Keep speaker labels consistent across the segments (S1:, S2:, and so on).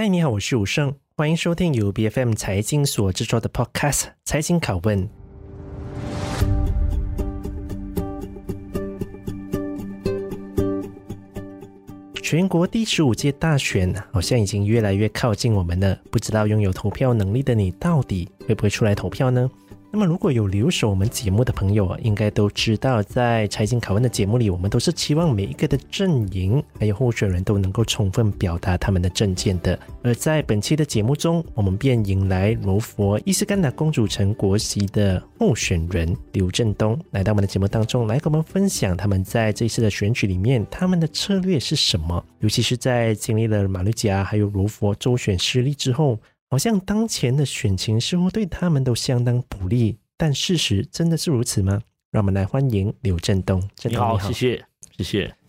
S1: 嗨，你好，我是武胜，欢迎收听由 BFM 财经所制作的 Podcast《财经拷问》。全国第十五届大选好像已经越来越靠近我们了，不知道拥有投票能力的你，到底会不会出来投票呢？那么，如果有留守我们节目的朋友啊，应该都知道，在财经拷问的节目里，我们都是期望每一个的阵营还有候选人都能够充分表达他们的政见的。而在本期的节目中，我们便迎来柔佛伊斯干达公主城国席的候选人刘振东来到我们的节目当中，来跟我们分享他们在这一次的选举里面他们的策略是什么，尤其是在经历了马六甲还有柔佛州选失利之后。好像当前的选情似乎对他们都相当不利，但事实真的是如此吗？让我们来欢迎刘振东。振东，
S2: 你好，谢谢，谢谢。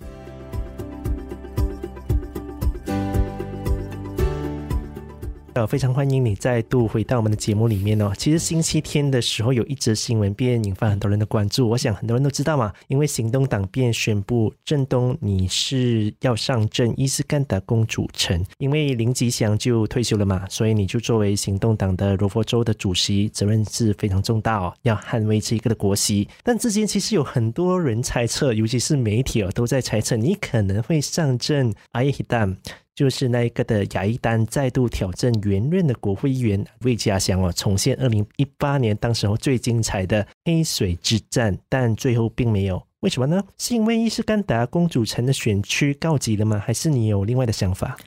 S1: 呃，非常欢迎你再度回到我们的节目里面哦。其实星期天的时候有一则新闻便引发很多人的关注，我想很多人都知道嘛，因为行动党便宣布振东你是要上阵伊斯干达公主城，因为林吉祥就退休了嘛，所以你就作为行动党的柔佛州的主席，责任是非常重大哦，要捍卫这一个的国席。但之前其实有很多人猜测，尤其是媒体哦，都在猜测你可能会上阵阿耶希丹。就是那一个的雅伊丹再度挑战原任的国会议员，为家乡哦重现二零一八年当时候最精彩的黑水之战，但最后并没有。为什么呢？是因为伊斯干达公主城的选区告急了吗？还是你有另外的想法？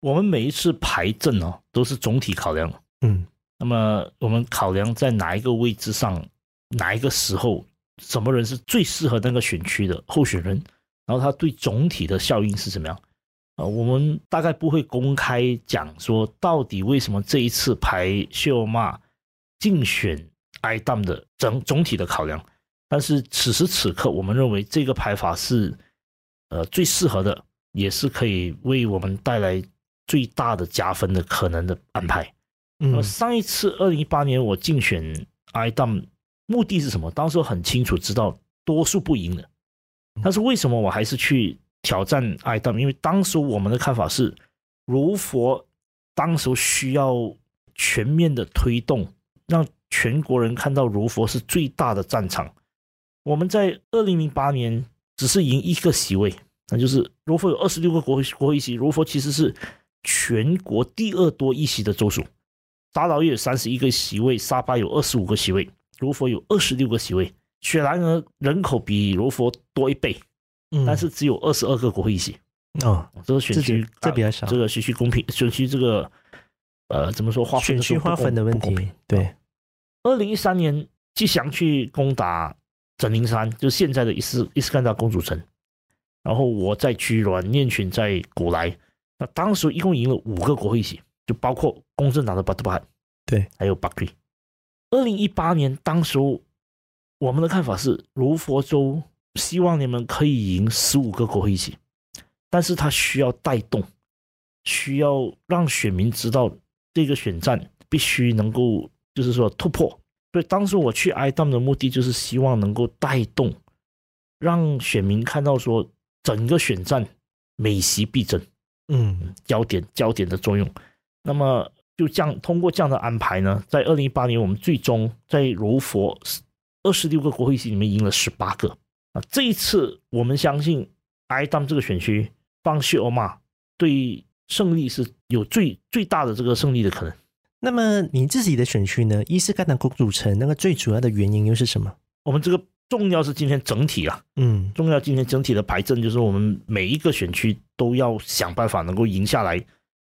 S2: 我们每一次排阵哦，都是总体考量。
S1: 嗯，
S2: 那么我们考量在哪一个位置上，哪一个时候，什么人是最适合那个选区的候选人，然后他对总体的效应是怎么样？我们大概不会公开讲说到底为什么这一次排秀骂竞选艾当的整总体的考量，但是此时此刻，我们认为这个排法是呃最适合的，也是可以为我们带来最大的加分的可能的安排。嗯，上一次二零一八年我竞选艾当目的是什么？当时很清楚知道多数不赢的，但是为什么我还是去？挑战艾当，因为当时我们的看法是，如佛当时需要全面的推动，让全国人看到如佛是最大的战场。我们在二零零八年只是赢一个席位，那就是如佛有二十六个国国会席，如佛其实是全国第二多议席的州属。打捣耶有三十一个席位，沙巴有二十五个席位，如佛有二十六个席位。雪兰莪人口比柔佛多一倍。但是只有二十二个国会议席
S1: 哦，
S2: 这个选区
S1: 这比较少，
S2: 这个选区公平，选区这个呃怎么说划分
S1: 选区划分的问题？对，
S2: 二零一三年吉祥去攻打整灵山，就是现在的伊斯伊斯干达公主城，然后我在居软念群在古莱，那当时一共赢了五个国会议席，就包括公正党的巴特巴罕，
S1: 对，
S2: 还有巴克利。二零一八年当时我们的看法是柔佛州。希望你们可以赢十五个国会议席，但是他需要带动，需要让选民知道这个选战必须能够，就是说突破。所以当时我去艾当的目的就是希望能够带动，让选民看到说整个选战每席必争，
S1: 嗯，
S2: 焦点焦点的作用。那么就这样通过这样的安排呢，在二零一八年我们最终在柔佛二十六个国会议席里面赢了十八个。啊，这一次我们相信艾当这个选区帮谢欧玛对胜利是有最最大的这个胜利的可能。
S1: 那么你自己的选区呢？伊斯干达公主城那个最主要的原因又是什么？
S2: 我们这个重要是今天整体啊，
S1: 嗯，
S2: 重要今天整体的排阵就是我们每一个选区都要想办法能够赢下来，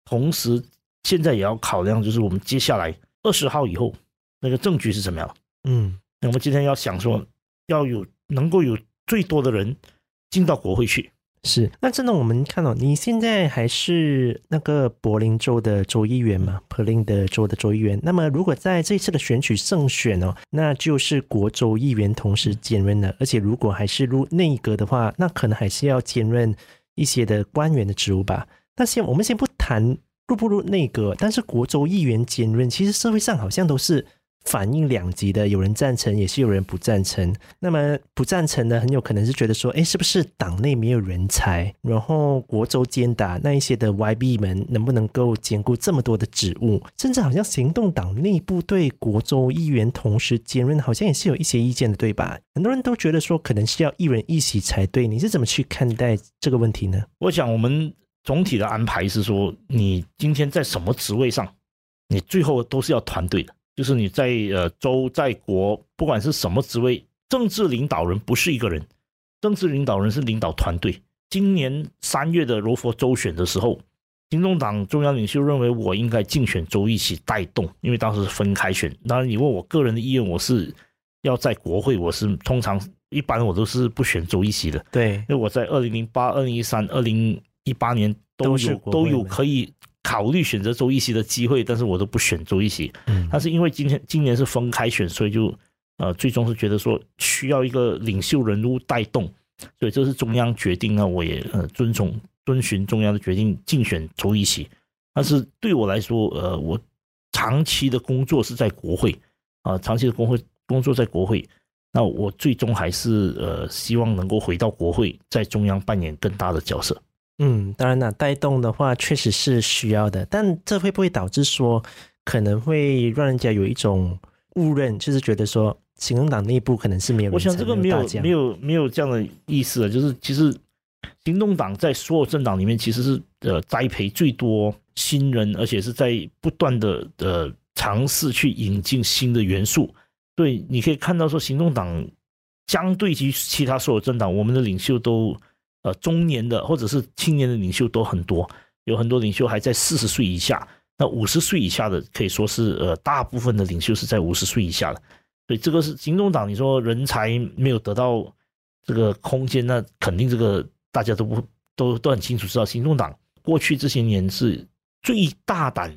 S2: 同时现在也要考量就是我们接下来二十号以后那个政局是怎么样？
S1: 嗯，
S2: 那我们今天要想说要有。能够有最多的人进到国会去，
S1: 是。那真的，我们看到你现在还是那个柏林州的州议员嘛？柏林的州的州议员。那么，如果在这次的选举胜选哦，那就是国州议员同时兼任了。而且，如果还是入内阁的话，那可能还是要兼任一些的官员的职务吧。那先我们先不谈入不入内阁，但是国州议员兼任，其实社会上好像都是。反应两极的，有人赞成，也是有人不赞成。那么不赞成的，很有可能是觉得说，哎，是不是党内没有人才，然后国州兼打那一些的 YB 们能不能够兼顾这么多的职务？甚至好像行动党内部对国州议员同时兼任，好像也是有一些意见的，对吧？很多人都觉得说，可能是要一人一席才对。你是怎么去看待这个问题呢？
S2: 我想我们总体的安排是说，你今天在什么职位上？你最后都是要团队的，就是你在呃州在国，不管是什么职位，政治领导人不是一个人，政治领导人是领导团队。今年三月的柔佛州选的时候，行动党中央领袖认为我应该竞选州一起带动，因为当时是分开选。当然，你问我个人的意愿，我是要在国会，我是通常一般我都是不选州一席的。
S1: 对，
S2: 因为我在二零零八、二零一三、二零一八年都有都，都有可以。考虑选择周一席的机会，但是我都不选周一席。嗯，但是因为今天今年是分开选，所以就呃最终是觉得说需要一个领袖人物带动，所以这是中央决定那，我也呃遵从遵循中央的决定竞选周一席。但是对我来说，呃，我长期的工作是在国会啊，呃，长期的工会工作在国会，那我最终还是呃希望能够回到国会，在中央扮演更大的角色。
S1: 嗯，当然了，带动的话确实是需要的，但这会不会导致说可能会让人家有一种误认，就是觉得说行动党内部可能是没有人？
S2: 我想这个没有没有没有这样的意思，就是其实行动党在所有政党里面其实是呃栽培最多新人，而且是在不断的呃尝试去引进新的元素，所以你可以看到说行动党相对于其他所有政党，我们的领袖都。呃，中年的或者是青年的领袖都很多，有很多领袖还在四十岁以下，那五十岁以下的可以说是呃，大部分的领袖是在五十岁以下的，所以这个是行动党，你说人才没有得到这个空间，那肯定这个大家都不都都很清楚知道，行动党过去这些年是最大胆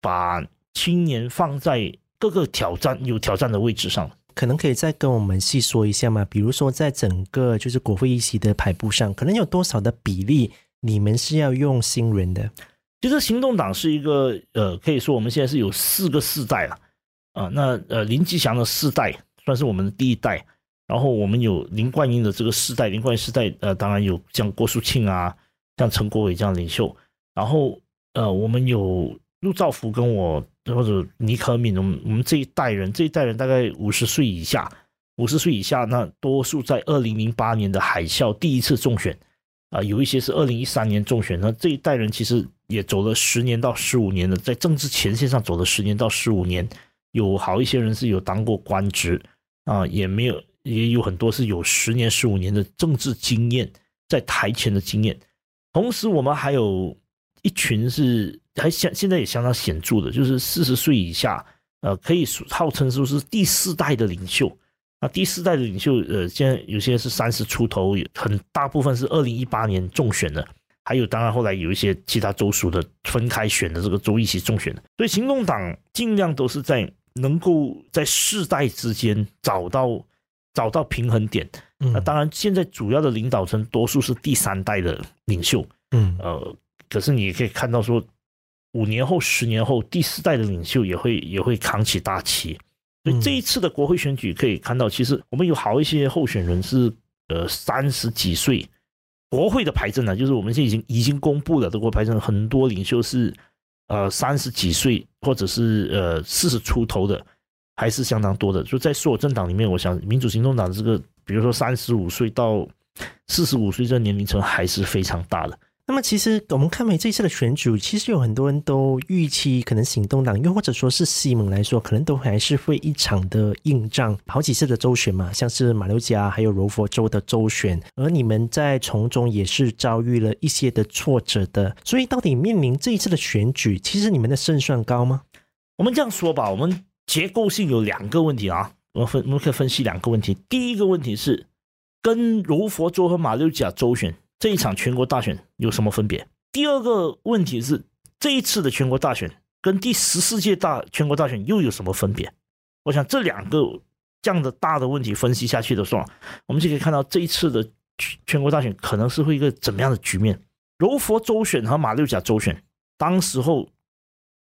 S2: 把青年放在各个挑战有挑战的位置上。
S1: 可能可以再跟我们细说一下吗？比如说，在整个就是国会议席的排布上，可能有多少的比例你们是要用新人的？
S2: 其实行动党是一个呃，可以说我们现在是有四个世代了啊。那呃，林吉祥的世代算是我们的第一代，然后我们有林冠英的这个世代，林冠英世代呃，当然有像郭树庆啊，像陈国伟这样领袖，然后呃，我们有陆兆福跟我。或者尼可敏，我们我们这一代人，这一代人大概五十岁以下，五十岁以下，那多数在二零零八年的海啸第一次中选，啊，有一些是二零一三年中选，那这一代人其实也走了十年到十五年的，在政治前线上走了十年到十五年，有好一些人是有当过官职，啊，也没有，也有很多是有十年十五年的政治经验，在台前的经验，同时我们还有一群是。还相现在也相当显著的，就是四十岁以下，呃，可以号称说是第四代的领袖。那第四代的领袖，呃，现在有些是三十出头，很大部分是二零一八年中选的，还有当然后来有一些其他州属的分开选的这个州一起中选的。所以行动党尽量都是在能够在世代之间找到找到平衡点。那当然现在主要的领导层多数是第三代的领袖，嗯，呃，可是你也可以看到说。五年后、十年后，第四代的领袖也会也会扛起大旗。所以这一次的国会选举可以看到，其实我们有好一些候选人是呃三十几岁。国会的牌阵呢，就是我们现在已经已经公布了德国会排阵，很多领袖是呃三十几岁或者是呃四十出头的，还是相当多的。就在所有政党里面，我想民主行动党这个，比如说三十五岁到四十五岁这个年龄层还是非常大的。
S1: 那么，其实我们看回这一次的选举，其实有很多人都预期，可能行动党又或者说是西蒙来说，可能都还是会一场的硬仗，好几次的周选嘛，像是马六甲还有柔佛州的周选，而你们在从中也是遭遇了一些的挫折的。所以，到底面临这一次的选举，其实你们的胜算高吗？
S2: 我们这样说吧，我们结构性有两个问题啊，我们分我们可以分析两个问题。第一个问题是跟柔佛州和马六甲周选。这一场全国大选有什么分别？第二个问题是，这一次的全国大选跟第十四届大全国大选又有什么分别？我想这两个这样的大的问题分析下去的时候，我们就可以看到这一次的全国大选可能是会一个怎么样的局面。柔佛州选和马六甲州选，当时候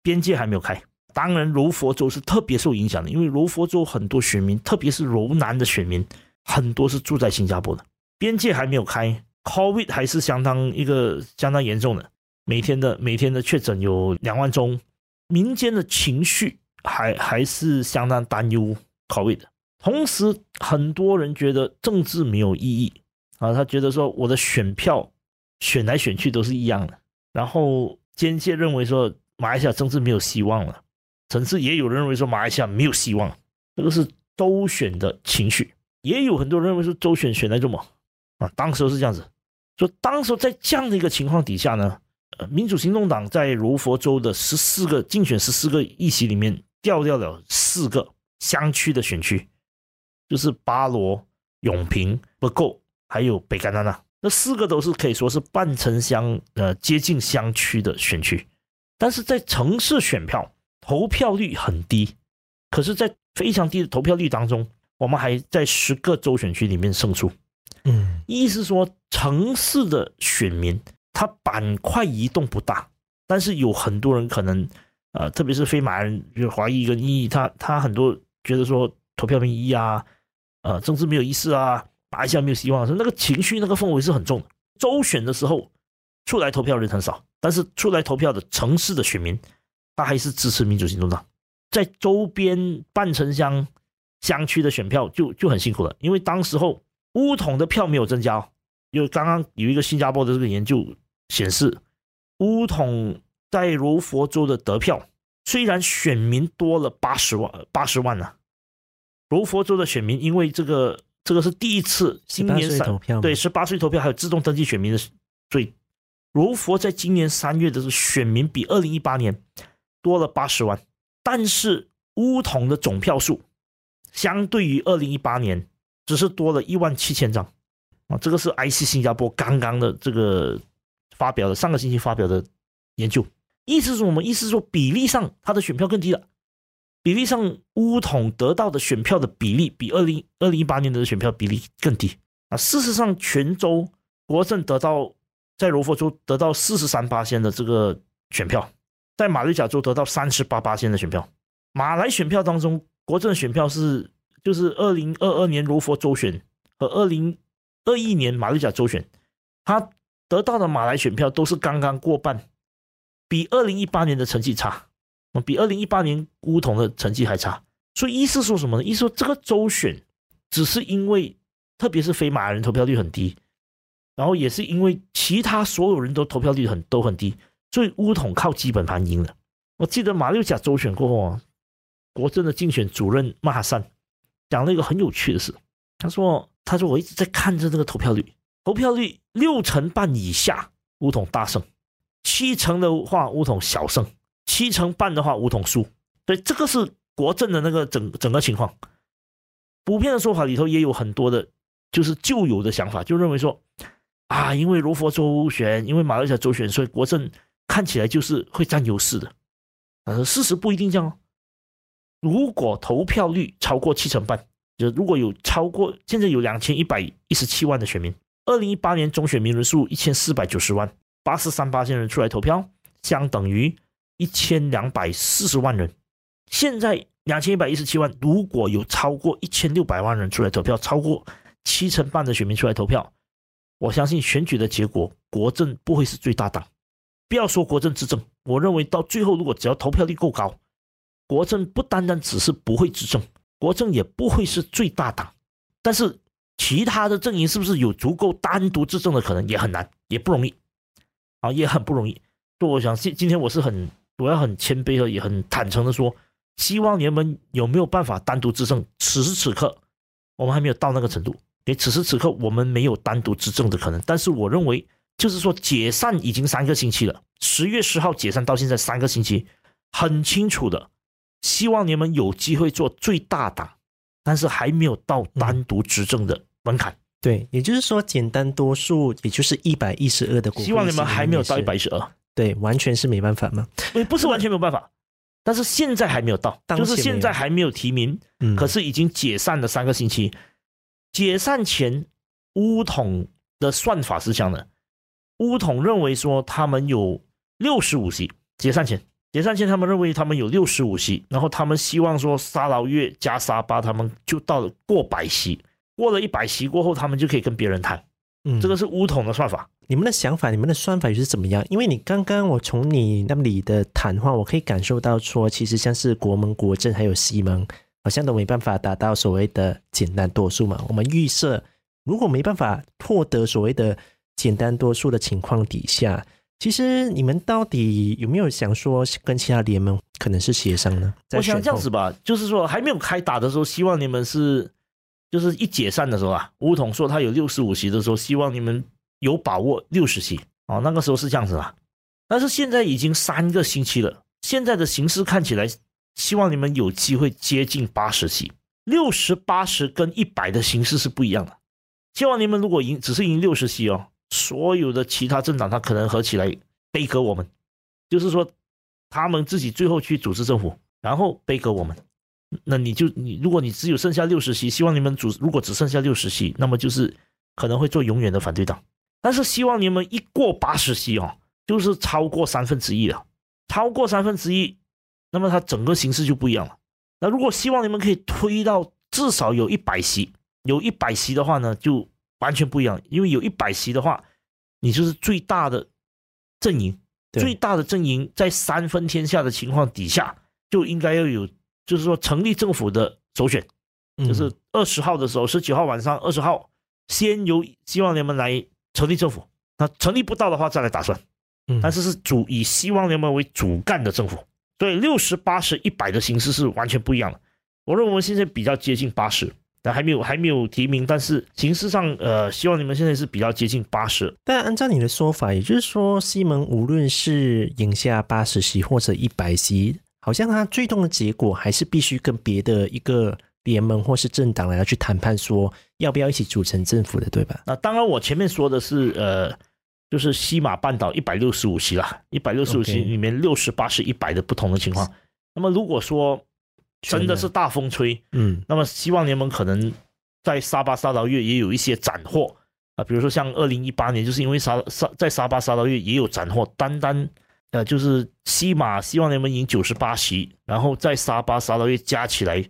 S2: 边界还没有开，当然柔佛州是特别受影响的，因为柔佛州很多选民，特别是柔南的选民，很多是住在新加坡的，边界还没有开，COVID 还是相当一个相当严重的，每天的每天的确诊有两万宗，民间的情绪还还是相当担忧 COVID 的，同时很多人觉得政治没有意义啊，他觉得说我的选票选来选去都是一样的，然后间接认为说马来西亚政治没有希望了。甚至也有人认为说马来西亚没有希望，这个是周选的情绪。也有很多人认为说周选选来做么啊？当时是这样子，说当时在这样的一个情况底下呢，呃，民主行动党在柔佛州的十四个竞选十四个议席里面掉掉了四个乡区的选区，就是巴罗、永平、不够，还有北干丹娜，那四个都是可以说是半城乡呃接近乡区的选区，但是在城市选票。投票率很低，可是，在非常低的投票率当中，我们还在十个州选区里面胜出。嗯，意思说，城市的选民他板块移动不大，但是有很多人可能，呃，特别是非马来人，就华裔跟印裔，他他很多觉得说投票没意义啊，呃，政治没有意思啊，马来西亚没有希望，那个情绪那个氛围是很重的。周选的时候出来投票人很少，但是出来投票的城市的选民。他还是支持民主行动党，在周边半城乡乡区的选票就就很辛苦了，因为当时候巫统的票没有增加，因为刚刚有一个新加坡的这个研究显示，巫统在柔佛州的得票虽然选民多了八十万八十万呢、啊，柔佛州的选民因为这个这个是第一次今年三对十八岁投票还有自动登记选民的，所以柔佛在今年三月的选民比二零一八年。多了八十万，但是巫统的总票数相对于二零一八年只是多了一万七千张啊！这个是 IC 新加坡刚刚的这个发表的上个星期发表的研究，意思是我们意思是说比例上他的选票更低了，比例上巫统得到的选票的比例比二零二零一八年的选票比例更低啊！事实上，全州国阵得到在柔佛州得到四十三八仙的这个选票。在马六甲州得到三十八八仙的选票，马来选票当中，国阵选票是就是二零二二年柔佛州选和二零二一年马六甲州选，他得到的马来选票都是刚刚过半，比二零一八年的成绩差，比二零一八年巫统的成绩还差。所以意思说什么呢？意思说这个州选只是因为，特别是非马来人投票率很低，然后也是因为其他所有人都投票率很都很低。所以巫统靠基本盘赢了。我记得马六甲州选过后啊，国阵的竞选主任马哈善讲了一个很有趣的事。他说：“他说我一直在看着这个投票率，投票率六成半以下，巫统大胜；七成的话，巫统小胜；七成半的话，巫统输。所以这个是国政的那个整整个情况。普遍的说法里头也有很多的，就是旧有的想法，就认为说啊，因为如佛州选，因为马来西亚州选，所以国政。”看起来就是会占优势的，但是事实不一定这样哦。如果投票率超过七成半，就如果有超过现在有两千一百一十七万的选民，二零一八年总选民人数一千四百九十万，八十三八千人出来投票，相等于一千两百四十万人。现在两千一百一十七万，如果有超过一千六百万人出来投票，超过七成半的选民出来投票，我相信选举的结果，国政不会是最大党。不要说国政执政，我认为到最后，如果只要投票率够高，国政不单单只是不会执政，国政也不会是最大党。但是其他的阵营是不是有足够单独执政的可能，也很难，也不容易，啊，也很不容易。所以我想今今天我是很，我要很谦卑的，也很坦诚的说，希望你们有没有办法单独执政？此时此刻，我们还没有到那个程度，也此时此刻我们没有单独执政的可能。但是我认为。就是说，解散已经三个星期了，十月十号解散到现在三个星期，很清楚的，希望你们有机会做最大党，但是还没有到单独执政的门槛。
S1: 对，也就是说，简单多数，也就是一百一十二的。
S2: 希望你们还没有到一百一十二。
S1: 对，完全是没办法吗？
S2: 也不是完全没有办法，但是现在还没有到，就是现在还没有提名，可是已经解散了三个星期。解散前，乌统的算法是这样的。乌统认为说他们有六十五席，解散前连战宪他们认为他们有六十五席，然后他们希望说沙劳越加沙巴，他们就到了过百席，过了一百席过后，他们就可以跟别人谈。嗯，这个是乌统的算法。
S1: 你们的想法，你们的算法又是怎么样？因为你刚刚我从你那里的谈话，我可以感受到说，其实像是国盟、国政还有西盟，好像都没办法达到所谓的简单多数嘛。我们预设，如果没办法获得所谓的简单多数的情况底下，其实你们到底有没有想说跟其他联盟可能是协商呢？
S2: 我想这样子吧，就是说还没有开打的时候，希望你们是，就是一解散的时候啊，吴统说他有六十五席的时候，希望你们。有把握六十席哦，那个时候是这样子啦，但是现在已经三个星期了，现在的形势看起来，希望你们有机会接近八十席，六十八十跟一百的形式是不一样的。希望你们如果赢，只是赢六十席哦，所有的其他政党他可能合起来背革我们，就是说他们自己最后去组织政府，然后背革我们，那你就你如果你只有剩下六十席，希望你们组如果只剩下六十席，那么就是可能会做永远的反对党。但是希望你们一过八十席哦，就是超过三分之一了，超过三分之一，那么它整个形势就不一样了。那如果希望你们可以推到至少有一百席，有一百席的话呢，就完全不一样。因为有一百席的话，你就是最大的阵营，最大的阵营在三分天下的情况底下，就应该要有，就是说成立政府的首选，就是二十号的时候，十九号晚上二十号，先由希望联盟来。成立政府，那成立不到的话再来打算。嗯，但是是主以希望联盟为主干的政府，所以六十八十一百的形式是完全不一样的。我认为我们现在比较接近八十，但还没有还没有提名，但是形式上，呃，希望你们现在是比较接近八十。
S1: 但按照你的说法，也就是说，西蒙无论是赢下八十席或者一百席，好像他最终的结果还是必须跟别的一个。联盟或是政党来要去谈判，说要不要一起组成政府的，对吧？
S2: 那当然，我前面说的是呃，就是西马半岛一百六十五席啦，一百六十五席里面六十八十一百的不同的情况。那么如果说真的是大风吹，嗯，那么希望联盟可能在沙巴沙劳越也有一些斩获啊，比如说像二零一八年，就是因为沙沙在沙巴沙劳越也有斩获，单单呃就是西马希望联盟赢九十八席，然后在沙巴沙劳越加起来。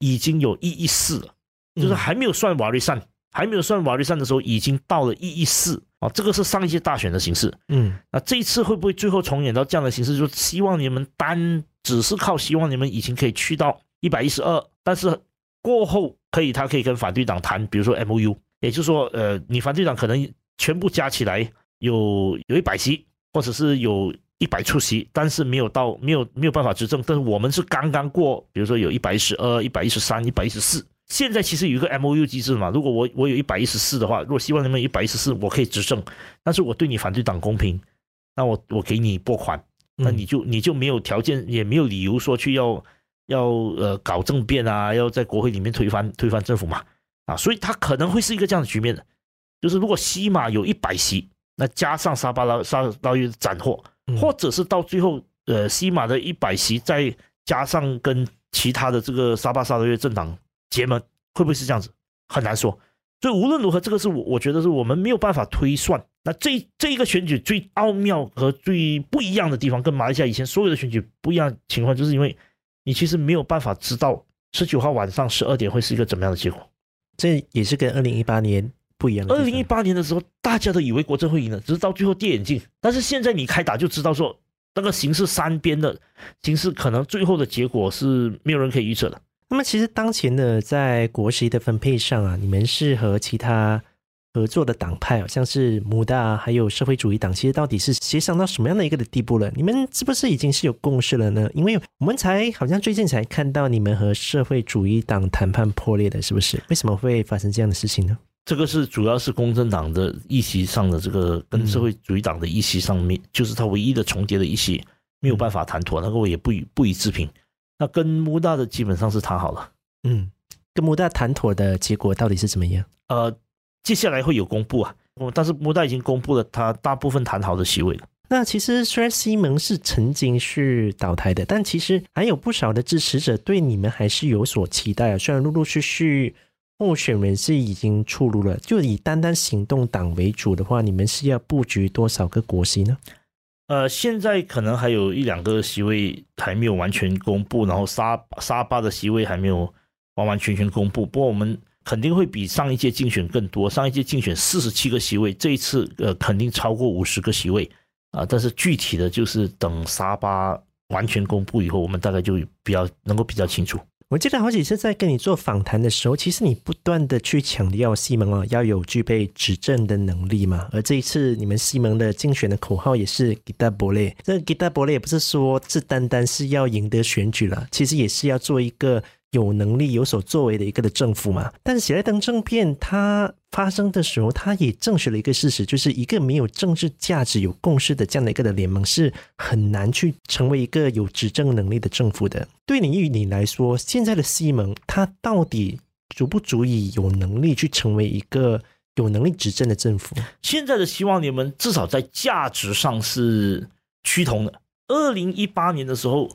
S2: 已经有一亿四了，就是还没有算瓦瑞善，嗯、还没有算瓦利善的时候，已经到了一亿四啊！这个是上一届大选的形式，嗯，那这一次会不会最后重演到这样的形式？就希望你们单只是靠希望你们已经可以去到一百一十二，但是过后可以，他可以跟反对党谈，比如说 MOU，也就是说，呃，你反对党可能全部加起来有有一百席，或者是有。一百出席，但是没有到，没有没有办法执政。但是我们是刚刚过，比如说有一百一十二、一百一十三、一百一十四。现在其实有一个 MOU 机制嘛，如果我我有一百一十四的话，如果希望你们一百一十四，我可以执政，但是我对你反对党公平，那我我给你拨款，那你就你就没有条件，也没有理由说去要要呃搞政变啊，要在国会里面推翻推翻政府嘛，啊，所以他可能会是一个这样的局面的，就是如果西马有一百席，那加上沙巴拉沙拉越斩获。或者是到最后，呃，西马的一百席再加上跟其他的这个沙巴沙拉越政党结盟，会不会是这样子？很难说。所以无论如何，这个是我我觉得是我们没有办法推算。那这这一个选举最奥妙和最不一样的地方，跟马来西亚以前所有的选举不一样情况，就是因为你其实没有办法知道十九号晚上十二点会是一个怎么样的结果。
S1: 这也是跟二零一八年。不一样。
S2: 二零一八年的时候，大家都以为国政会赢了，只是到最后跌眼镜。但是现在你开打就知道说，那个形势三边的形势，可能最后的结果是没有人可以预测的。
S1: 那么，其实当前的在国席的分配上啊，你们是和其他合作的党派，像是母大还有社会主义党，其实到底是协商到什么样的一个的地步了？你们是不是已经是有共识了呢？因为我们才好像最近才看到你们和社会主义党谈判破裂的，是不是？为什么会发生这样的事情呢？
S2: 这个是主要是公正党的议席上的这个跟社会主义党的议席上面，就是它唯一的重叠的议席没有办法谈妥，那个我也不予不予置评。那跟穆大的基本上是谈好了，
S1: 嗯，跟穆大谈妥的结果到底是怎么样？
S2: 呃，接下来会有公布啊，我但是穆大已经公布了他大部分谈好的席位了。
S1: 那其实虽然西蒙是曾经是倒台的，但其实还有不少的支持者对你们还是有所期待啊，虽然陆陆续续。候选人是已经出炉了，就以单单行动党为主的话，你们是要布局多少个国席呢？
S2: 呃，现在可能还有一两个席位还没有完全公布，然后沙沙巴的席位还没有完完全全公布。不过我们肯定会比上一届竞选更多，上一届竞选四十七个席位，这一次呃肯定超过五十个席位啊、但是具体的就是等沙巴完全公布以后，我们大概就比较能够比较清楚。
S1: 我记得好几次在跟你做访谈的时候，其实你不断的去强调西蒙哦要有具备执政的能力嘛。而这一次你们西蒙的竞选的口号也是 Kita b o l e 这个 Kita b o l e 也不是说是单单是要赢得选举了，其实也是要做一个。有能力有所作为的一个的政府嘛，但是喜来登政变它发生的时候，它也证实了一个事实，就是一个没有政治价值、有共识的这样的一个的联盟是很难去成为一个有执政能力的政府的。对你与你来说，现在的西蒙它到底足不足以有能力去成为一个有能力执政的政府？
S2: 现在的希望联盟至少在价值上是趋同的。二零一八年的时候。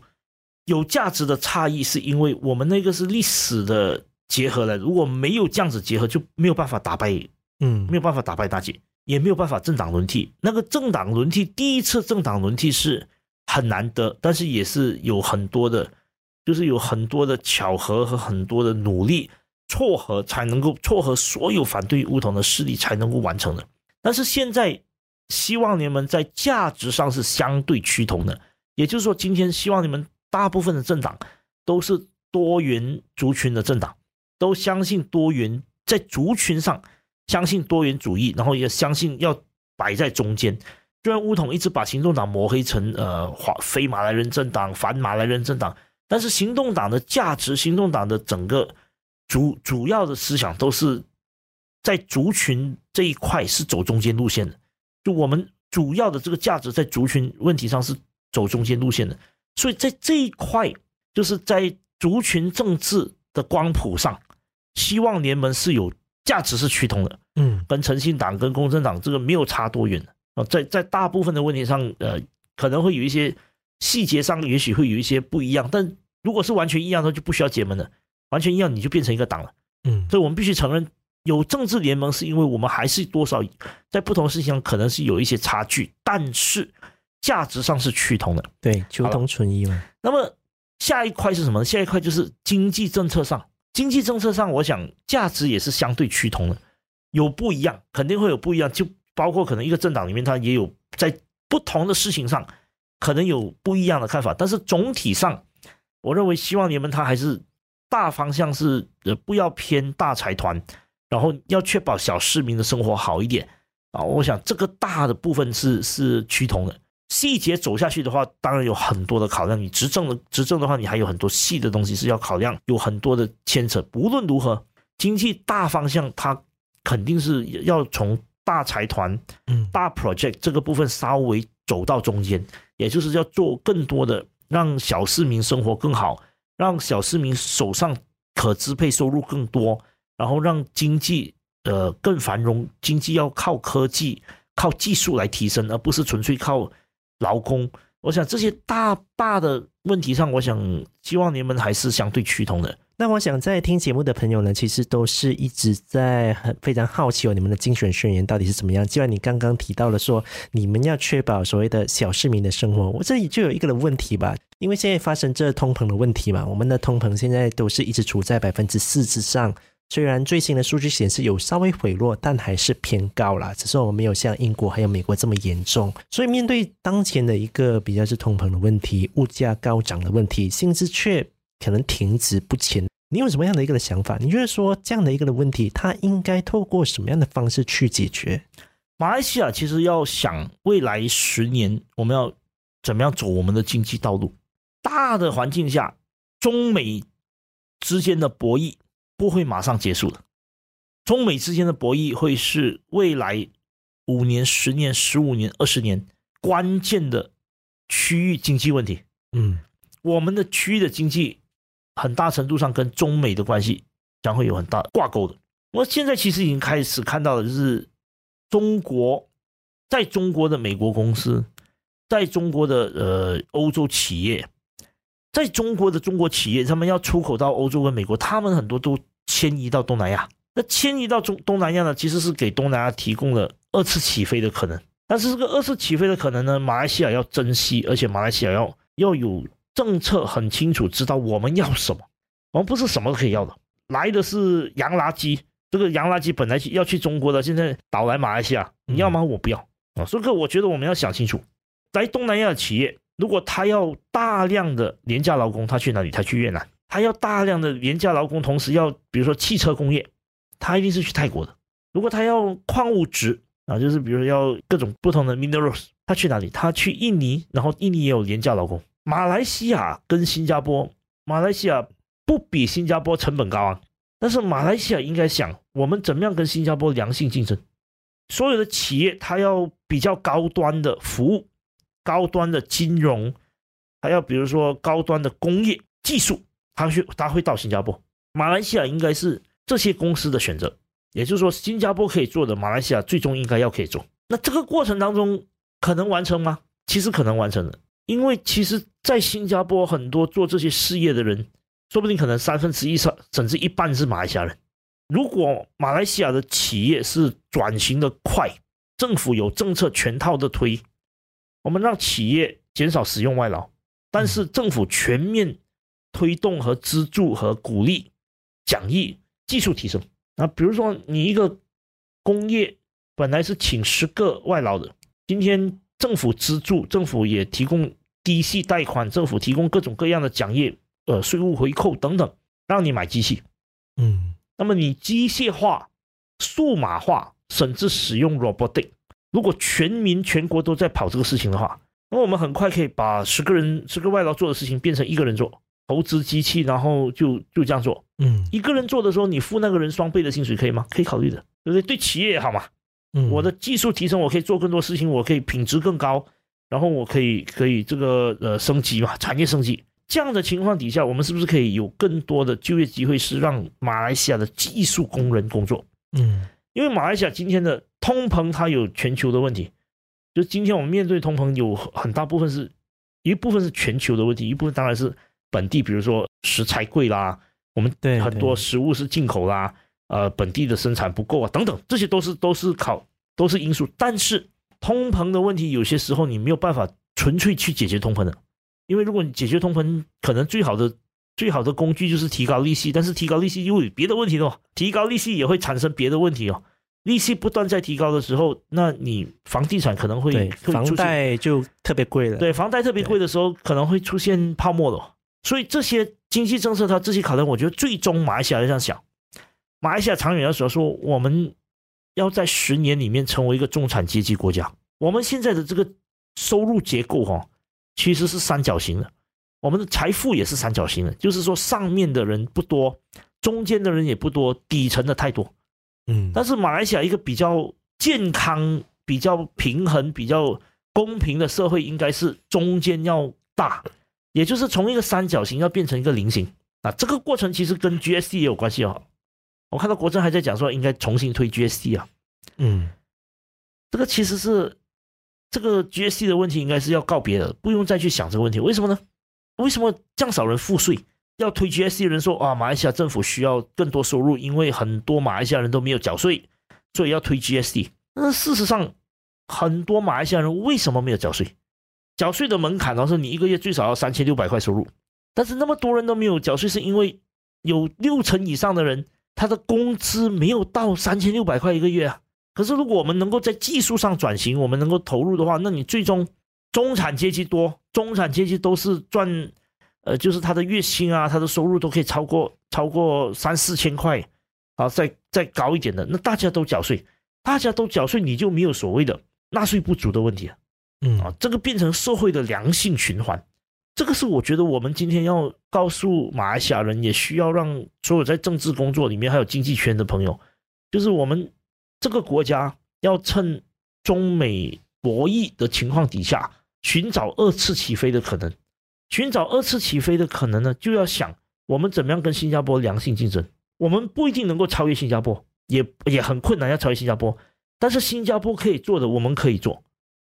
S2: 有价值的差异是因为我们那个是历史的结合了，如果没有这样子结合，就没有办法打败，嗯，没有办法打败大姐，也没有办法政党轮替。那个政党轮替，第一次政党轮替是很难得，但是也是有很多的，就是有很多的巧合和很多的努力撮合才能够撮合所有反对巫统的势力才能够完成的。但是现在希望你们在价值上是相对趋同的，也就是说，今天希望联盟。大部分的政党都是多元族群的政党，都相信多元，在族群上相信多元主义，然后也相信要摆在中间。虽然巫统一直把行动党抹黑成呃华非马来人政党、反马来人政党，但是行动党的价值、行动党的整个主主要的思想都是在族群这一块是走中间路线的。就我们主要的这个价值在族群问题上是走中间路线的。所以在这一块，就是在族群政治的光谱上，希望联盟是有价值是趋同的，嗯，跟诚信党跟公正党这个没有差多远啊，在在大部分的问题上，呃，可能会有一些细节上也许会有一些不一样，但如果是完全一样的，就不需要结盟了，完全一样你就变成一个党了，嗯，所以我们必须承认有政治联盟，是因为我们还是多少在不同事情上可能是有一些差距，但是。价值上是趋同的，
S1: 对，求同存异嘛。
S2: 那么下一块是什么？下一块就是经济政策上，经济政策上，我想价值也是相对趋同的，有不一样，肯定会有不一样，就包括可能一个政党里面，它也有在不同的事情上可能有不一样的看法，但是总体上，我认为希望联盟它还是大方向是呃不要偏大财团，然后要确保小市民的生活好一点啊。我想这个大的部分是是趋同的。细节走下去的话，当然有很多的考量。你执政的执政的话，你还有很多细的东西是要考量，有很多的牵扯。无论如何，经济大方向它肯定是要从大财团、大 project 这个部分稍微走到中间，也就是要做更多的让小市民生活更好，让小市民手上可支配收入更多，然后让经济呃更繁荣。经济要靠科技、靠技术来提升，而不是纯粹靠。劳工，我想这些大大的问题上，我想希望你们还是相对趋同的。
S1: 那我想在听节目的朋友呢，其实都是一直在很非常好奇哦，你们的竞选宣言到底是怎么样？既然你刚刚提到了说你们要确保所谓的小市民的生活，我这里就有一个的问题吧，因为现在发生这通膨的问题嘛，我们的通膨现在都是一直处在百分之四之上。虽然最新的数据显示有稍微回落，但还是偏高啦。只是我们没有像英国还有美国这么严重。所以面对当前的一个比较是通膨的问题、物价高涨的问题，薪资却可能停滞不前，你有什么样的一个的想法？你觉得说这样的一个的问题，它应该透过什么样的方式去解决？
S2: 马来西亚其实要想未来十年我们要怎么样走我们的经济道路，大的环境下，中美之间的博弈。不会马上结束的，中美之间的博弈会是未来五年、十年、十五年、二十年关键的区域经济问题。嗯，我们的区域的经济很大程度上跟中美的关系将会有很大挂钩的。我现在其实已经开始看到的就是中国在中国的美国公司，在中国的呃欧洲企业。在中国的中国企业，他们要出口到欧洲跟美国，他们很多都迁移到东南亚。那迁移到中东南亚呢，其实是给东南亚提供了二次起飞的可能。但是这个二次起飞的可能呢，马来西亚要珍惜，而且马来西亚要要有政策很清楚，知道我们要什么。我们不是什么都可以要的，来的是洋垃圾，这个洋垃圾本来要去中国的，现在倒来马来西亚，你要吗？我不要啊。所以我觉得我们要想清楚，在东南亚的企业，如果他要大量的廉价劳工，他去哪里？他去越南。他要大量的廉价劳工，同时要比如说汽车工业，他一定是去泰国的。如果他要矿物质啊，就是比如说要各种不同的 minerals，他去哪里？他去印尼，然后印尼也有廉价劳工。马来西亚跟新加坡，马来西亚。不比新加坡成本高啊，但是马来西亚应该想，我们怎么样跟新加坡良性竞争？所有的企业它要比较高端的服务、高端的金融，还要比如说高端的工业技术，它去他会到新加坡。马来西亚应该是这些公司的选择，也就是说，新加坡可以做的，马来西亚最终应该要可以做。那这个过程当中可能完成吗？其实可能完成的，因为其实在新加坡很多做这些事业的人。说不定可能三分之一甚甚至一半是马来西亚人。如果马来西亚的企业是转型的快，政府有政策全套的推，我们让企业减少使用外劳，但是政府全面推动和资助和鼓励讲义技术提升。那比如说你一个工业本来是请十个外劳的，今天政府资助，政府也提供低息贷款，政府提供各种各样的奖业。呃，税务回扣等等，让你买机器，
S1: 嗯，
S2: 那么你机械化、数码化，甚至使用 robotic，如果全民全国都在跑这个事情的话，那我们很快可以把十个人、十个外劳做的事情变成一个人做，投资机器，然后就就这样做，
S1: 嗯，
S2: 一个人做的时候，你付那个人双倍的薪水可以吗？可以考虑的，对不对？对企业也好嘛，
S1: 嗯，
S2: 我的技术提升，我可以做更多事情，我可以品质更高，然后我可以可以这个呃升级嘛，产业升级。这样的情况底下，我们是不是可以有更多的就业机会，是让马来西亚的技术工人工作？
S1: 嗯，
S2: 因为马来西亚今天的通膨，它有全球的问题。就今天我们面对通膨，有很大部分是一部分是全球的问题，一部分当然是本地，比如说食材贵啦，我们对很多食物是进口啦，呃，本地的生产不够啊，等等，这些都是都是考都是因素。但是通膨的问题，有些时候你没有办法纯粹去解决通膨的。因为如果你解决通膨，可能最好的最好的工具就是提高利息，但是提高利息又有别的问题哦。提高利息也会产生别的问题哦。利息不断在提高的时候，那你房地产可能
S1: 会，房贷就特别贵了。
S2: 对，房贷特别贵的时候，可能会出现泡沫的。所以这些经济政策，它这些考量，我觉得最终马来西亚要这样想：马来西亚长远要说说，我们要在十年里面成为一个中产阶级国家。我们现在的这个收入结构，哈。其实是三角形的，我们的财富也是三角形的，就是说上面的人不多，中间的人也不多，底层的太多。
S1: 嗯，
S2: 但是马来西亚一个比较健康、比较平衡、比较公平的社会，应该是中间要大，也就是从一个三角形要变成一个菱形啊。这个过程其实跟 GST 也有关系哦。我看到国政还在讲说应该重新推 GST 啊。
S1: 嗯，
S2: 这个其实是。这个 GST 的问题应该是要告别的，不用再去想这个问题。为什么呢？为什么这样少人付税？要推 GST 的人说啊，马来西亚政府需要更多收入，因为很多马来西亚人都没有缴税，所以要推 GST。那事实上，很多马来西亚人为什么没有缴税？缴税的门槛然后是你一个月最少要三千六百块收入，但是那么多人都没有缴税，是因为有六成以上的人他的工资没有到三千六百块一个月啊。可是，如果我们能够在技术上转型，我们能够投入的话，那你最终中产阶级多，中产阶级都是赚，呃，就是他的月薪啊，他的收入都可以超过超过三四千块，啊，再再高一点的，那大家都缴税，大家都缴税，你就没有所谓的纳税不足的问题啊，
S1: 嗯
S2: 啊，这个变成社会的良性循环，这个是我觉得我们今天要告诉马来西亚人，也需要让所有在政治工作里面还有经济圈的朋友，就是我们。这个国家要趁中美博弈的情况底下，寻找二次起飞的可能。寻找二次起飞的可能呢，就要想我们怎么样跟新加坡良性竞争。我们不一定能够超越新加坡，也也很困难要超越新加坡。但是新加坡可以做的，我们可以做；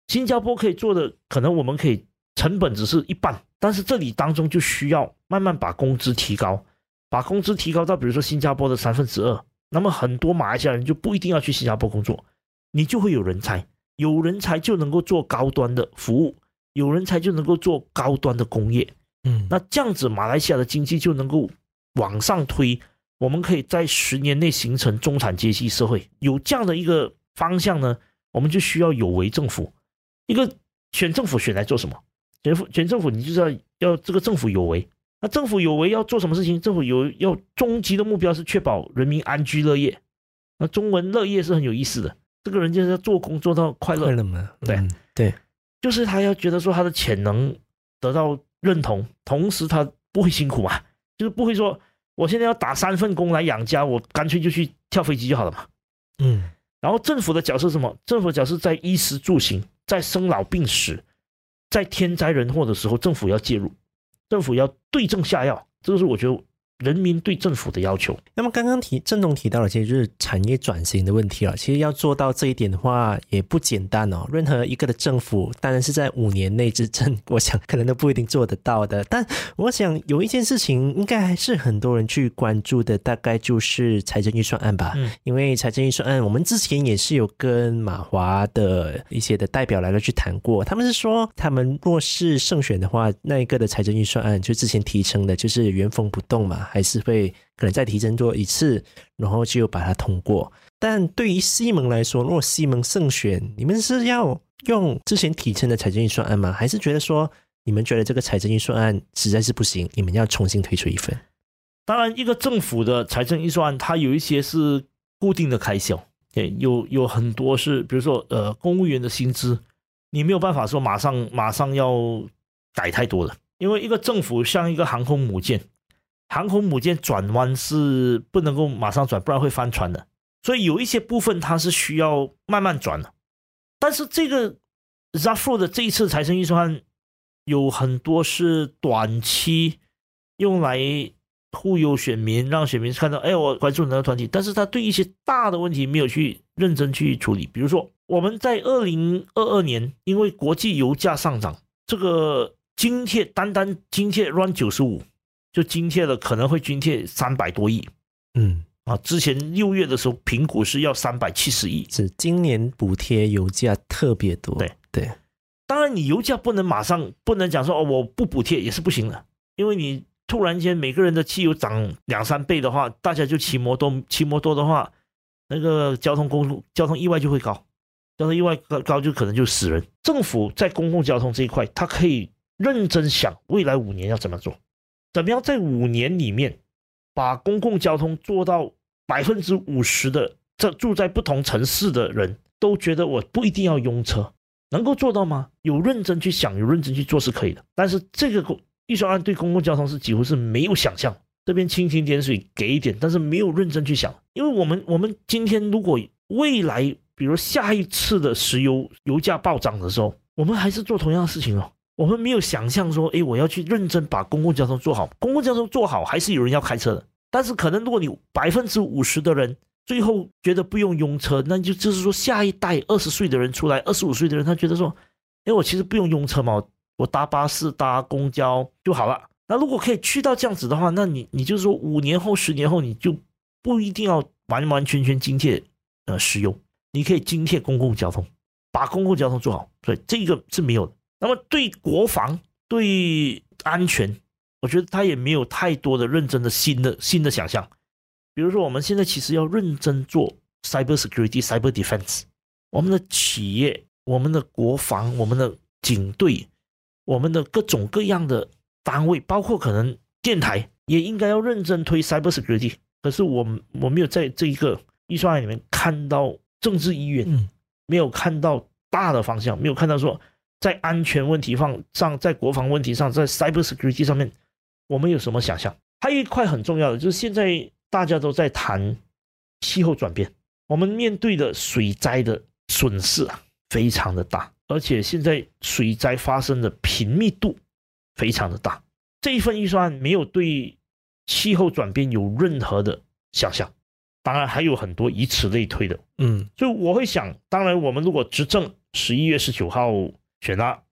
S2: 新加坡可以做的，可能我们可以成本只是一半。但是这里当中就需要慢慢把工资提高，把工资提高到比如说新加坡的三分之二。那么很多马来西亚人就不一定要去新加坡工作，你就会有人才，有人才就能够做高端的服务，有人才就能够做高端的工业。
S1: 嗯，
S2: 那这样子，马来西亚的经济就能够往上推。我们可以在十年内形成中产阶级社会。有这样的一个方向呢，我们就需要有为政府。一个选政府选来做什么？选府选政府，你就是要要这个政府有为。那政府有为要做什么事情？政府有要终极的目标是确保人民安居乐业。那中文乐业是很有意思的，这个人就是要做工做到快乐。
S1: 快乐吗？
S2: 对、
S1: 嗯、对，
S2: 就是他要觉得说他的潜能得到认同，同时他不会辛苦嘛，就是不会说我现在要打三份工来养家，我干脆就去跳飞机就好了嘛。
S1: 嗯，然
S2: 后政府的角色是什么？政府的角色在衣食住行，在生老病死，在天灾人祸的时候，政府要介入。政府要对症下药，这个是我觉得。人民对政府的要求。
S1: 那么刚刚提郑总提到了，其实就是产业转型的问题了。其实要做到这一点的话，也不简单哦。任何一个的政府，当然是在五年内执政，我想可能都不一定做得到的。但我想有一件事情，应该还是很多人去关注的，大概就是财政预算案吧。嗯，因为财政预算案，我们之前也是有跟马华的一些的代表来了去谈过，他们是说，他们若是胜选的话，那一个的财政预算案就之前提成的，就是原封不动嘛。还是会可能再提前做一次，然后就把它通过。但对于西蒙来说，如果西蒙胜选，你们是要用之前提成的财政预算案吗？还是觉得说你们觉得这个财政预算案实在是不行，你们要重新推出一份？
S2: 当然，一个政府的财政预算案，它有一些是固定的开销，对，有有很多是，比如说呃，公务员的薪资，你没有办法说马上马上要改太多的，因为一个政府像一个航空母舰。航空母舰转弯是不能够马上转，不然会翻船的。所以有一些部分它是需要慢慢转的。但是这个 Zafro 的这一次财政预算有很多是短期用来忽悠选民，让选民看到，哎，我关注哪个团体。但是他对一些大的问题没有去认真去处理。比如说，我们在二零二二年因为国际油价上涨，这个津贴单单津贴 run 九十五。就津贴了，可能会津贴三百多亿，
S1: 嗯。
S2: 啊，之前六月的时候评估是要三百七十亿，
S1: 是今年补贴油价特别多，
S2: 对。
S1: 对，
S2: 当然你油价不能马上不能讲说哦我不补贴也是不行的，因为你突然间每个人的汽油涨两三倍的话，大家就骑摩托骑摩托的话，那个交通公路交通意外就会高，交通意外高高就可能就死人。政府在公共交通这一块，他可以认真想未来五年要怎么做。怎么样在五年里面把公共交通做到百分之五十的这住在不同城市的人都觉得我不一定要用车，能够做到吗？有认真去想，有认真去做是可以的。但是这个预算案对公共交通是几乎是没有想象，这边蜻蜓点水给一点，但是没有认真去想。因为我们我们今天如果未来比如下一次的石油油价暴涨的时候，我们还是做同样的事情哦。我们没有想象说，哎，我要去认真把公共交通做好。公共交通做好，还是有人要开车的。但是可能如果你百分之五十的人最后觉得不用用车，那就就是说下一代二十岁的人出来，二十五岁的人他觉得说，哎，我其实不用用车嘛，我搭巴士、搭公交就好了。那如果可以去到这样子的话，那你你就是说五年后、十年后，你就不一定要完完全全津贴呃石油，你可以津贴公共交通，把公共交通做好。所以这个是没有的。那么对国防、对安全，我觉得他也没有太多的认真的新的新的想象。比如说，我们现在其实要认真做 cyber security、cyber defense，我们的企业、我们的国防、我们的警队、我们的各种各样的单位，包括可能电台，也应该要认真推 cyber security。可是我我没有在这一个预算案里面看到政治意愿，嗯，没有看到大的方向，没有看到说。在安全问题上，上在国防问题上，在 cyber security 上面，我们有什么想象？还有一块很重要的，就是现在大家都在谈气候转变，我们面对的水灾的损失啊，非常的大，而且现在水灾发生的频密度非常的大。这一份预算案没有对气候转变有任何的想象，当然还有很多以此类推的。
S1: 嗯，
S2: 所以我会想，当然我们如果执政十一月十九号。选了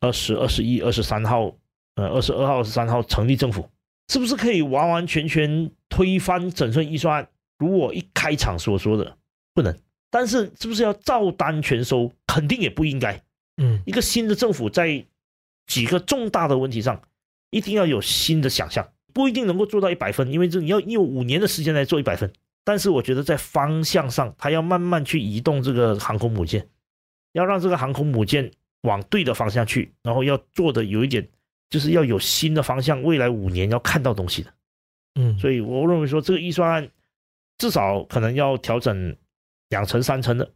S2: 二十二十一二十三号，呃，二十二号、二十三号成立政府，是不是可以完完全全推翻整份预算案？如我一开场所说的，不能。但是，是不是要照单全收？肯定也不应该。
S1: 嗯，
S2: 一个新的政府在几个重大的问题上，一定要有新的想象，不一定能够做到一百分，因为这你要用五年的时间来做一百分。但是我觉得在方向上，他要慢慢去移动这个航空母舰，要让这个航空母舰往对的方向去，然后要做的有一点，就是要有新的方向，未来五年要看到东西的。
S1: 嗯，
S2: 所以我认为说这个预算案至少可能要调整两成三成的。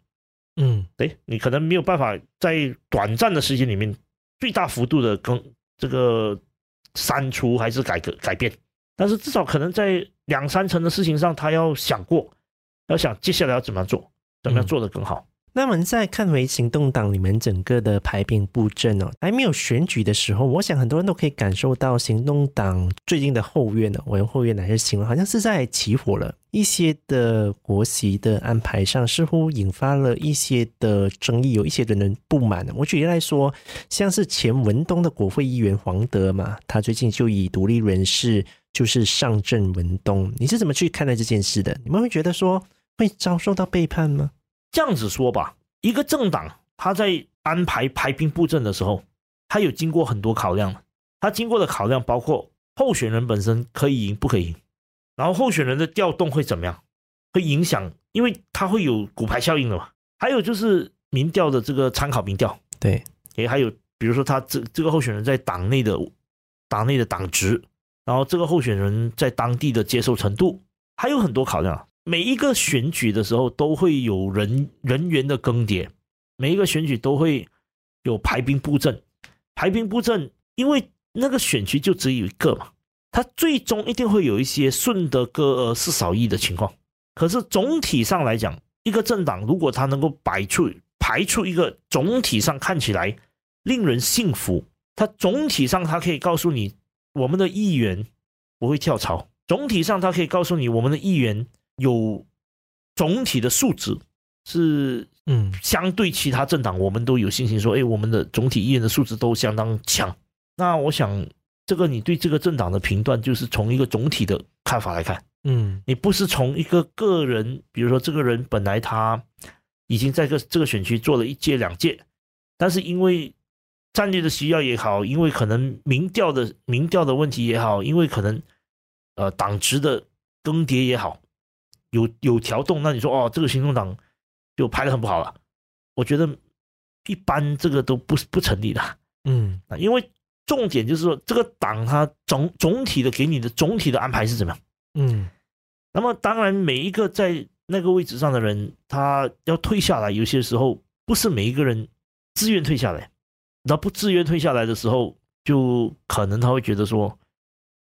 S1: 嗯，
S2: 对，你可能没有办法在短暂的时间里面最大幅度的更这个删除还是改革改变，但是至少可能在两三成的事情上，他要想过，要想接下来要怎么做，怎么样做得更好。
S1: 嗯那我们再看回行动党你们整个的排兵布阵哦，还没有选举的时候，我想很多人都可以感受到行动党最近的后院呢，我用后院来形容，好像是在起火了。一些的国席的安排上，似乎引发了一些的争议，有一些人的不满。我举例来说，像是前文东的国会议员黄德嘛，他最近就以独立人士就是上阵文东，你是怎么去看待这件事的？你们会觉得说会遭受到背叛吗？
S2: 这样子说吧，一个政党他在安排排兵布阵的时候，他有经过很多考量。他经过的考量包括候选人本身可以赢不可以赢，然后候选人的调动会怎么样，会影响，因为他会有骨牌效应的嘛。还有就是民调的这个参考民调，
S1: 对，
S2: 也还有比如说他这这个候选人在党内的党内的党职，然后这个候选人在当地的接受程度，还有很多考量。每一个选举的时候都会有人人员的更迭，每一个选举都会有排兵布阵，排兵布阵，因为那个选区就只有一个嘛，它最终一定会有一些顺得哥而失少义的情况。可是总体上来讲，一个政党如果它能够摆出排出一个总体上看起来令人信服，它总体上它可以告诉你，我们的议员不会跳槽，总体上它可以告诉你，我们的议员。有总体的素质是，嗯，相对其他政党，我们都有信心说，哎，我们的总体议员的素质都相当强。那我想，这个你对这个政党的评断，就是从一个总体的看法来看，嗯，你不是从一个个人，比如说这个人本来他已经在个这个选区做了一届两届，但是因为战略的需要也好，因为可能民调的民调的问题也好，因为可能呃党职的更迭也好。有有调动，那你说哦，这个行动党就排的很不好了。我觉得一般这个都不不成立的，嗯，因为重点就是说这个党它总总体的给你的总体的安排是怎么样，嗯，那么当然每一个在那个位置上的人，他要退下来，有些时候不是每一个人自愿退下来，那不自愿退下来的时候，就可能他会觉得说，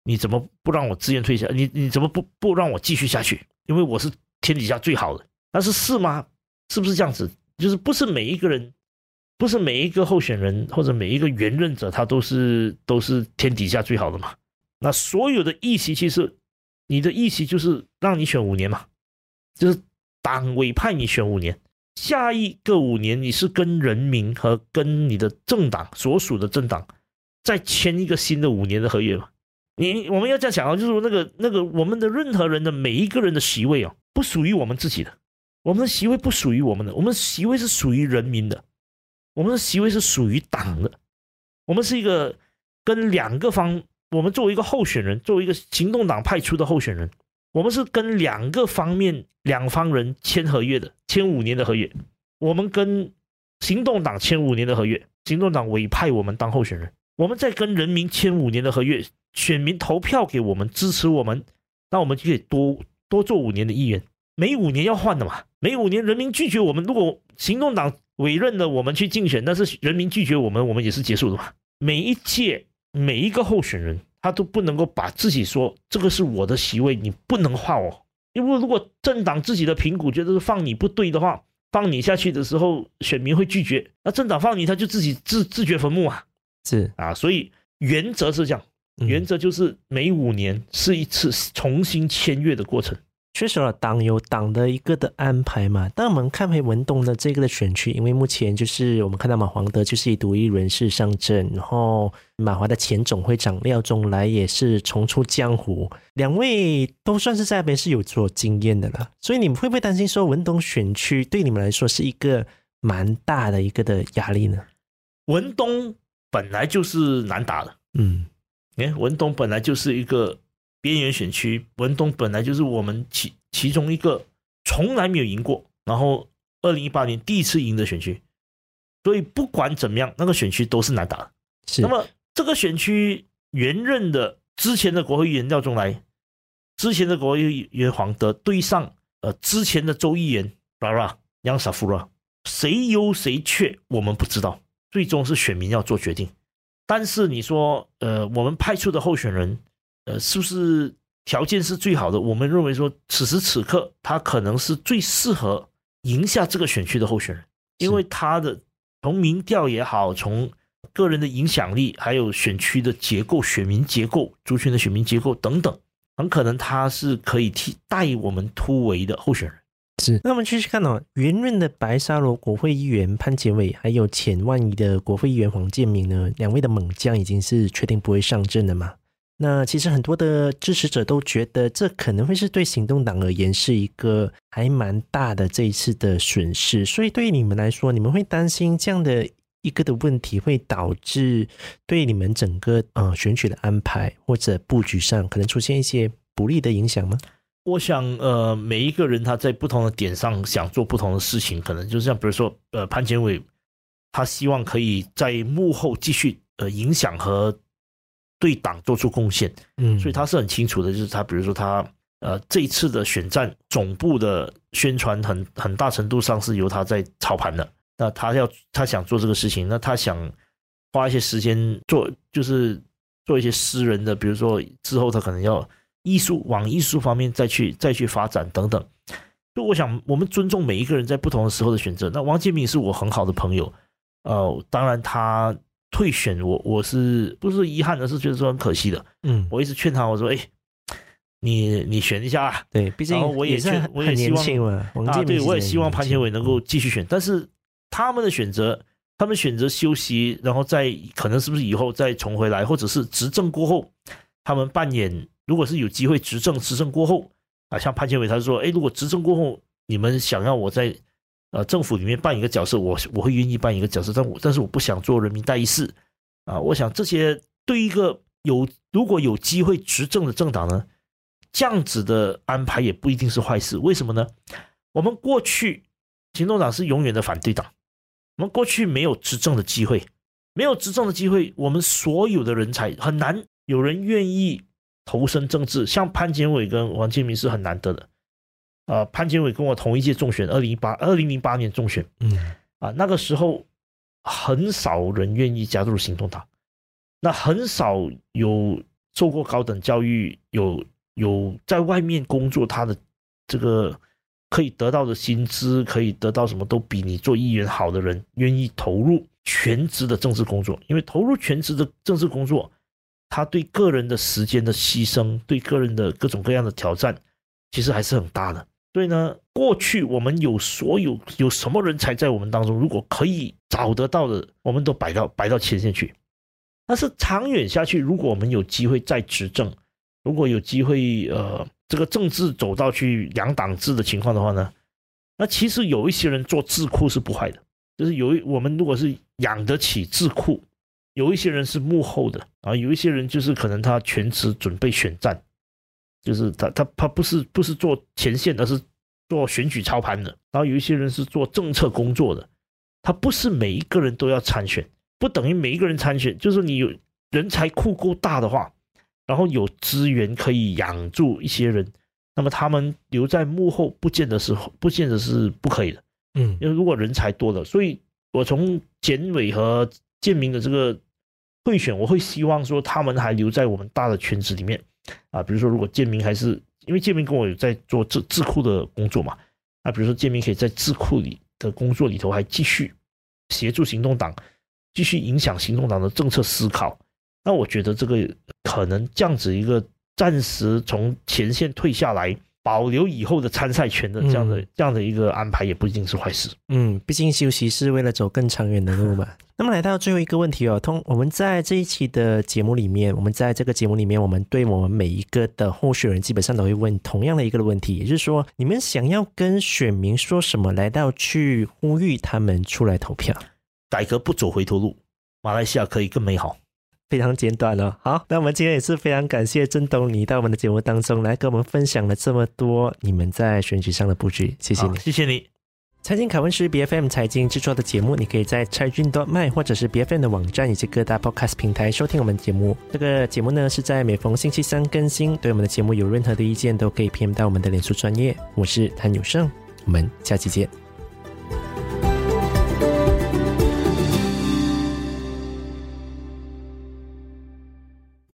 S2: 你怎么不让我自愿退下？你你怎么不不让我继续下去？因为我是天底下最好的，但是是吗？是不是这样子？就是不是每一个人，不是每一个候选人或者每一个原任者，他都是都是天底下最好的嘛？那所有的议席，其实你的议席就是让你选五年嘛，就是党委派你选五年，下一个五年你是跟人民和跟你的政党所属的政党再签一个新的五年的合约嘛。你我们要这样想啊，就是说那个那个我们的任何人的每一个人的席位啊，不属于我们自己的，我们的席位不属于我们的，我们的席位是属于人民的，我们的席位是属于党的，我们是一个跟两个方，我们作为一个候选人，作为一个行动党派出的候选人，我们是跟两个方面两方人签合约的，签五年的合约，我们跟行动党签五年的合约，行动党委派我们当候选人，我们在跟人民签五年的合约。选民投票给我们，支持我们，那我们就可以多多做五年的议员。每五年要换的嘛，每五年人民拒绝我们，如果行动党委任的我们去竞选，但是人民拒绝我们，我们也是结束的嘛。每一届每一个候选人，他都不能够把自己说这个是我的席位，你不能换我。因为如果政党自己的评估觉得是放你不对的话，放你下去的时候，选民会拒绝，那政党放你，他就自己自自掘坟墓啊。
S1: 是
S2: 啊，所以原则是这样。原则就是每五年是一次重新签约的过程。
S1: 确实了，党有党的一个的安排嘛。但我们看回文东的这个的选区，因为目前就是我们看到马黄德就是以独立人士上阵，然后马华的前总会长廖仲来也是重出江湖，两位都算是在那边是有做经验的了。所以你们会不会担心说文东选区对你们来说是一个蛮大的一个的压力呢？
S2: 文东本来就是难打的，
S1: 嗯，
S2: 哎，文东本来就是一个边缘选区，文东本来就是我们其其中一个从来没有赢过，然后二零一八年第一次赢的选区，所以不管怎么样，那个选区都是难打的。
S1: 是，
S2: 那么这个选区原任的之前的国会议员廖仲来，之前的国会议员黄德对上呃之前的州议员拉拉杨萨夫拉，谁优谁缺我们不知道。最终是选民要做决定，但是你说，呃，我们派出的候选人，呃，是不是条件是最好的？我们认为说，此时此刻他可能是最适合赢下这个选区的候选人，因为他的从民调也好，从个人的影响力，还有选区的结构、选民结构、族群的选民结构等等，很可能他是可以替代我们突围的候选人。
S1: 是，那我们继续看哦，圆润的白沙罗国会议员潘杰伟，还有前万怡的国会议员黄建明呢，两位的猛将已经是确定不会上阵了嘛？那其实很多的支持者都觉得，这可能会是对行动党而言是一个还蛮大的这一次的损失。所以对于你们来说，你们会担心这样的一个的问题会导致对你们整个呃选举的安排或者布局上可能出现一些不利的影响吗？
S2: 我想，呃，每一个人他在不同的点上想做不同的事情，可能就是像比如说，呃，潘建伟，他希望可以在幕后继续呃影响和对党做出贡献，嗯，所以他是很清楚的，就是他比如说他呃这一次的选战总部的宣传很很大程度上是由他在操盘的，那他要他想做这个事情，那他想花一些时间做，就是做一些私人的，比如说之后他可能要。艺术往艺术方面再去再去发展等等，就我想我们尊重每一个人在不同的时候的选择。那王建民是我很好的朋友，呃，当然他退选我我是不是遗憾的，是觉得说很可惜的。嗯，我一直劝他，我说，哎，你你选一下啊。
S1: 对，毕竟我也劝，我也希望
S2: 啊，对，我也希望潘建伟能够继续选。但是他们的选择，他们选择休息，然后再可能是不是以后再重回来，或者是执政过后，他们扮演。如果是有机会执政，执政过后啊，像潘建伟他说，哎，如果执政过后你们想要我在呃政府里面扮一个角色，我我会愿意扮一个角色，但我但是我不想做人民代议士啊。我想这些对一个有如果有机会执政的政党呢，这样子的安排也不一定是坏事。为什么呢？我们过去行动党是永远的反对党，我们过去没有执政的机会，没有执政的机会，我们所有的人才很难有人愿意。投身政治，像潘建伟跟王建民是很难得的。呃，潘建伟跟我同一届中选，二零一八、二零零八年中选。嗯，啊，那个时候很少人愿意加入行动党，那很少有受过高等教育、有有在外面工作，他的这个可以得到的薪资，可以得到什么都比你做议员好的人，愿意投入全职的政治工作，因为投入全职的政治工作。他对个人的时间的牺牲，对个人的各种各样的挑战，其实还是很大的。所以呢，过去我们有所有有什么人才在我们当中，如果可以找得到的，我们都摆到摆到前线去。但是长远下去，如果我们有机会再执政，如果有机会呃，这个政治走到去两党制的情况的话呢，那其实有一些人做智库是不坏的，就是有一我们如果是养得起智库。有一些人是幕后的啊，有一些人就是可能他全职准备选战，就是他他他不是不是做前线，而是做选举操盘的。然后有一些人是做政策工作的，他不是每一个人都要参选，不等于每一个人参选。就是你有人才库够大的话，然后有资源可以养住一些人，那么他们留在幕后，不见得是不见得是不可以的。嗯，因为如果人才多了，所以我从简伟和建明的这个。会选，我会希望说他们还留在我们大的圈子里面。啊，比如说如果建民还是因为建民跟我有在做智智库的工作嘛，啊，比如说建民可以在智库里的工作里头还继续协助行动党，继续影响行动党的政策思考，那我觉得这个可能这样子一个暂时从前线退下来，保留以后的参赛权的这样的、嗯、这样的一个安排，也不一定是坏事。
S1: 嗯，毕竟休息是为了走更长远的路嘛。那么来到最后一个问题哦，通我们在这一期的节目里面，我们在这个节目里面，我们对我们每一个的候选人基本上都会问同样的一个问题，也就是说，你们想要跟选民说什么，来到去呼吁他们出来投票，
S2: 改革不走回头路，马来西亚可以更美好。
S1: 非常简短了，好，那我们今天也是非常感谢郑东你到我们的节目当中来跟我们分享了这么多你们在选举上的布局，谢谢你，
S2: 谢谢你。
S1: 财经拷问是 BFM 财经制作的节目，你可以在财讯 .my 或者是 BFM 的网站以及各大 Podcast 平台收听我们的节目。这个节目呢是在每逢星期三更新，对我们的节目有任何的意见都可以 PM 到我们的脸书专业。我是谭友胜，我们下期见。